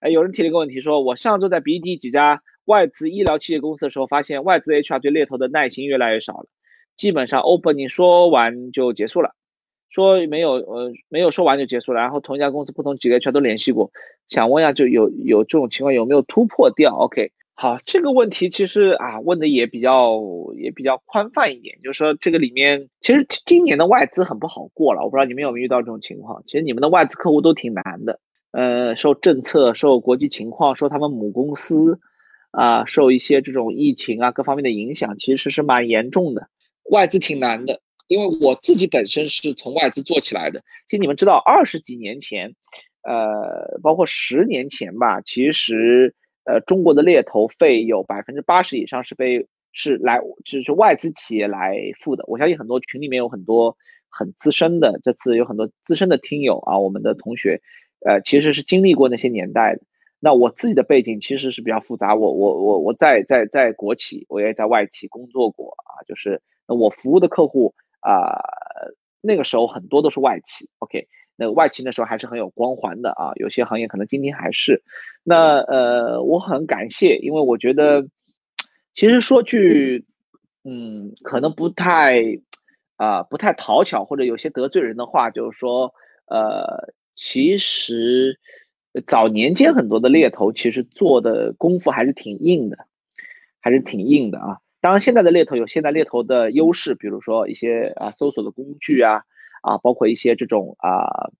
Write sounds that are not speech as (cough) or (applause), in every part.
哎，有人提了一个问题，说我上周在 BD 几家外资医疗器械公司的时候，发现外资的 HR 对猎头的耐心越来越少了，基本上 opening 说完就结束了，说没有呃没有说完就结束了，然后同一家公司不同几个 HR 都联系过，想问一下，就有有这种情况有没有突破掉？OK。好，这个问题其实啊问的也比较也比较宽泛一点，就是说这个里面其实今年的外资很不好过了，我不知道你们有没有遇到这种情况。其实你们的外资客户都挺难的，呃，受政策、受国际情况、受他们母公司啊、受一些这种疫情啊各方面的影响，其实是蛮严重的。外资挺难的，因为我自己本身是从外资做起来的。其实你们知道，二十几年前，呃，包括十年前吧，其实。呃，中国的猎头费有百分之八十以上是被是来就是外资企业来付的。我相信很多群里面有很多很资深的，这次有很多资深的听友啊，我们的同学，呃，其实是经历过那些年代的。那我自己的背景其实是比较复杂，我我我我在在在国企，我也在外企工作过啊，就是我服务的客户啊，那个时候很多都是外企，OK。那外企那时候还是很有光环的啊，有些行业可能今天还是。那呃，我很感谢，因为我觉得，其实说句，嗯，可能不太啊，不太讨巧或者有些得罪人的话，就是说，呃，其实早年间很多的猎头其实做的功夫还是挺硬的，还是挺硬的啊。当然，现在的猎头有现在猎头的优势，比如说一些啊搜索的工具啊。啊，包括一些这种啊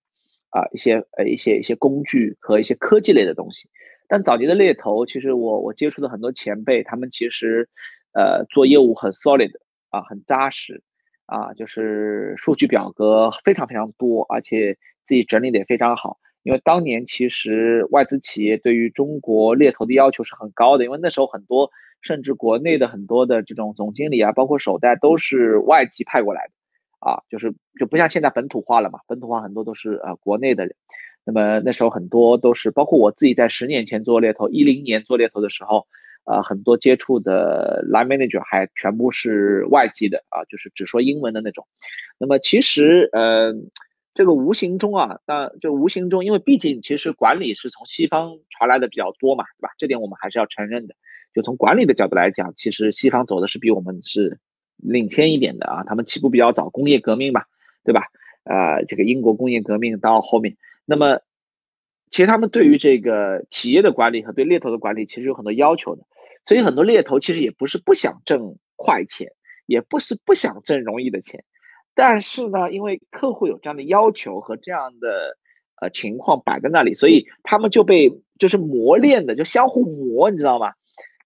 啊一些呃一些一些工具和一些科技类的东西，但早年的猎头，其实我我接触的很多前辈，他们其实呃做业务很 solid 啊，很扎实啊，就是数据表格非常非常多，而且自己整理的也非常好。因为当年其实外资企业对于中国猎头的要求是很高的，因为那时候很多甚至国内的很多的这种总经理啊，包括首代都是外籍派过来的。啊，就是就不像现在本土化了嘛，本土化很多都是呃国内的人，那么那时候很多都是，包括我自己在十年前做猎头，一零年做猎头的时候，呃很多接触的 line manager 还全部是外籍的啊，就是只说英文的那种。那么其实呃这个无形中啊，那就无形中，因为毕竟其实管理是从西方传来的比较多嘛，对吧？这点我们还是要承认的。就从管理的角度来讲，其实西方走的是比我们是。领先一点的啊，他们起步比较早，工业革命嘛，对吧？呃，这个英国工业革命到后面，那么其实他们对于这个企业的管理和对猎头的管理其实有很多要求的，所以很多猎头其实也不是不想挣快钱，也不是不想挣容易的钱，但是呢，因为客户有这样的要求和这样的呃情况摆在那里，所以他们就被就是磨练的，就相互磨，你知道吗？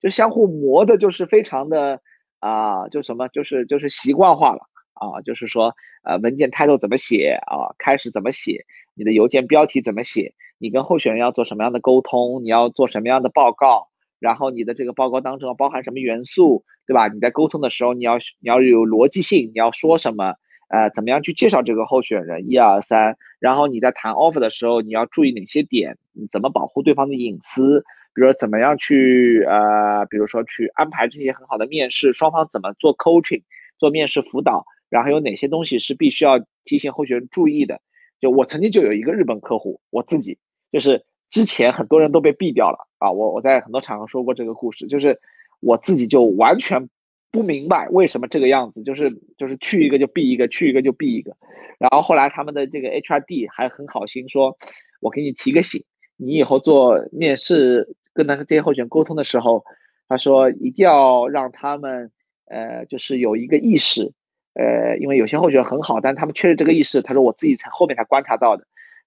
就相互磨的，就是非常的。啊，就什么，就是就是习惯化了啊，就是说，呃，文件态度怎么写啊，开始怎么写，你的邮件标题怎么写，你跟候选人要做什么样的沟通，你要做什么样的报告，然后你的这个报告当中包含什么元素，对吧？你在沟通的时候，你要你要有逻辑性，你要说什么，呃，怎么样去介绍这个候选人，一二三，然后你在谈 offer 的时候，你要注意哪些点，怎么保护对方的隐私。比如说怎么样去呃，比如说去安排这些很好的面试，双方怎么做 coaching，做面试辅导，然后有哪些东西是必须要提醒候选人注意的。就我曾经就有一个日本客户，我自己就是之前很多人都被毙掉了啊，我我在很多场合说过这个故事，就是我自己就完全不明白为什么这个样子，就是就是去一个就毙一个，去一个就毙一个。然后后来他们的这个 HRD 还很好心说，我给你提个醒，你以后做面试。跟那个这些候选人沟通的时候，他说一定要让他们，呃，就是有一个意识，呃，因为有些候选人很好，但他们缺失这个意识。他说我自己才后面才观察到的。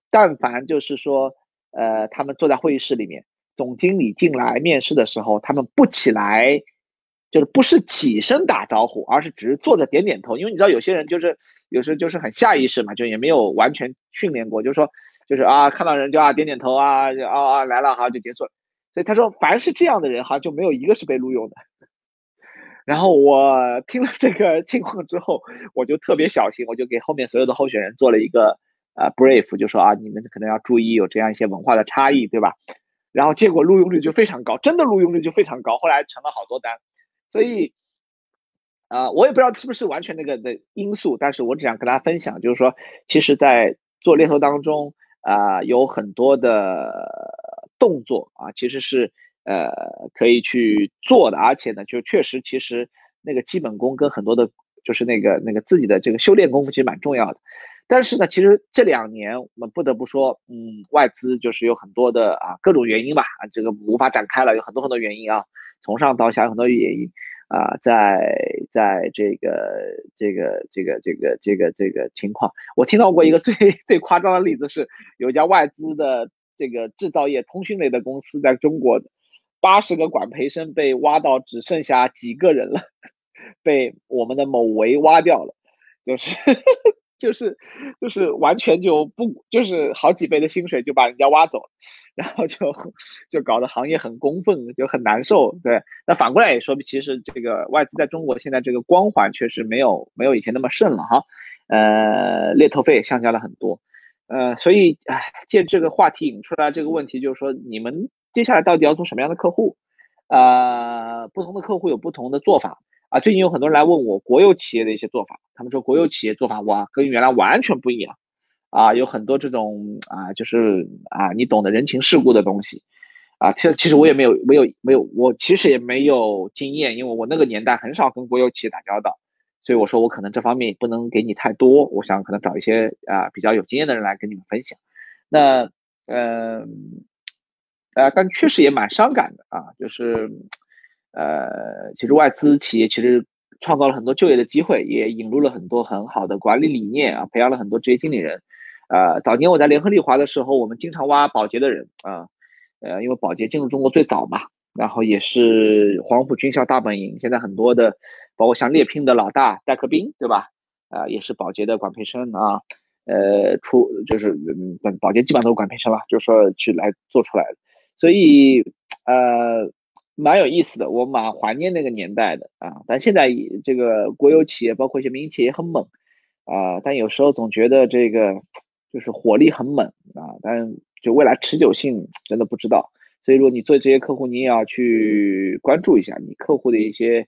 但凡就是说，呃，他们坐在会议室里面，总经理进来面试的时候，他们不起来，就是不是起身打招呼，而是只是坐着点点头。因为你知道有些人就是有时候就是很下意识嘛，就也没有完全训练过，就是说就是啊，看到人就啊点点头啊，啊啊来了好就结束了。所以他说，凡是这样的人，好像就没有一个是被录用的。然后我听了这个情况之后，我就特别小心，我就给后面所有的候选人做了一个呃 brief，就说啊，你们可能要注意有这样一些文化的差异，对吧？然后结果录用率就非常高，真的录用率就非常高，后来成了好多单。所以，啊，我也不知道是不是完全那个的因素，但是我只想跟大家分享，就是说，其实，在做猎头当中，啊，有很多的。动作啊，其实是呃可以去做的，而且呢，就确实其实那个基本功跟很多的，就是那个那个自己的这个修炼功夫其实蛮重要的。但是呢，其实这两年我们不得不说，嗯，外资就是有很多的啊各种原因吧，啊这个无法展开了，有很多很多原因啊，从上到下有很多原因啊，在在这个这个这个这个这个这个情况，我听到过一个最 (laughs) 最夸张的例子是，有家外资的这个制造业通讯类的公司在中国，八十个管培生被挖到只剩下几个人了，(laughs) 被我们的某维挖掉了，就是。就是就是完全就不就是好几倍的薪水就把人家挖走，(laughs) 然后就就搞得行业很公愤，就很难受。对，那反过来也说，其实这个外资在中国现在这个光环确实没有没有以前那么盛了哈。呃，猎头费也下降了很多。呃，所以哎，借这个话题引出来这个问题，就是说你们接下来到底要做什么样的客户？呃，不同的客户有不同的做法。啊，最近有很多人来问我国有企业的一些做法，他们说国有企业做法哇，跟原来完全不一样，啊，有很多这种啊，就是啊，你懂得人情世故的东西，啊，其实其实我也没有没有没有，我其实也没有经验，因为我那个年代很少跟国有企业打交道，所以我说我可能这方面不能给你太多，我想可能找一些啊比较有经验的人来跟你们分享。那嗯，呃，但确实也蛮伤感的啊，就是。呃，其实外资企业其实创造了很多就业的机会，也引入了很多很好的管理理念啊，培养了很多职业经理人。呃，早年我在联合利华的时候，我们经常挖保洁的人啊，呃，因为保洁进入中国最早嘛，然后也是黄埔军校大本营。现在很多的，包括像猎聘的老大戴克斌，对吧？啊，也是保洁的管培生啊，呃，出就是嗯，保洁基本上都是管培生了，就是说去来做出来的。所以呃。蛮有意思的，我蛮怀念那个年代的啊。但现在这个国有企业，包括一些民营企业也很猛啊。但有时候总觉得这个就是火力很猛啊，但就未来持久性真的不知道。所以如果你做这些客户，你也要去关注一下你客户的一些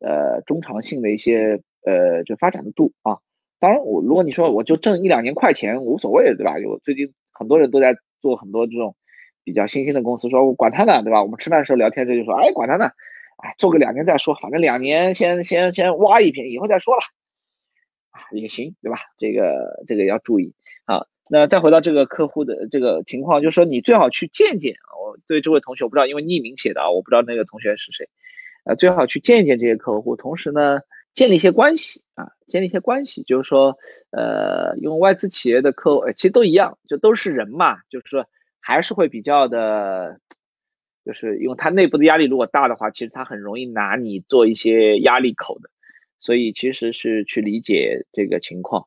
呃中长性的一些呃就发展的度啊。当然，我如果你说我就挣一两年快钱无所谓，对吧？有最近很多人都在做很多这种。比较新兴的公司说，我管他呢，对吧？我们吃饭的时候聊天，这就说，哎，管他呢，哎，做个两年再说，反正两年先先先挖一瓶，以后再说了，也行，对吧？这个这个要注意啊。那再回到这个客户的这个情况，就是说你最好去见见啊。我对这位同学，我不知道，因为匿名写的啊，我不知道那个同学是谁，呃，最好去见一见这些客户，同时呢，建立一些关系啊，建立一些关系，就是说，呃，因为外资企业的客户，其实都一样，就都是人嘛，就是说。还是会比较的，就是因为它内部的压力如果大的话，其实它很容易拿你做一些压力口的，所以其实是去理解这个情况。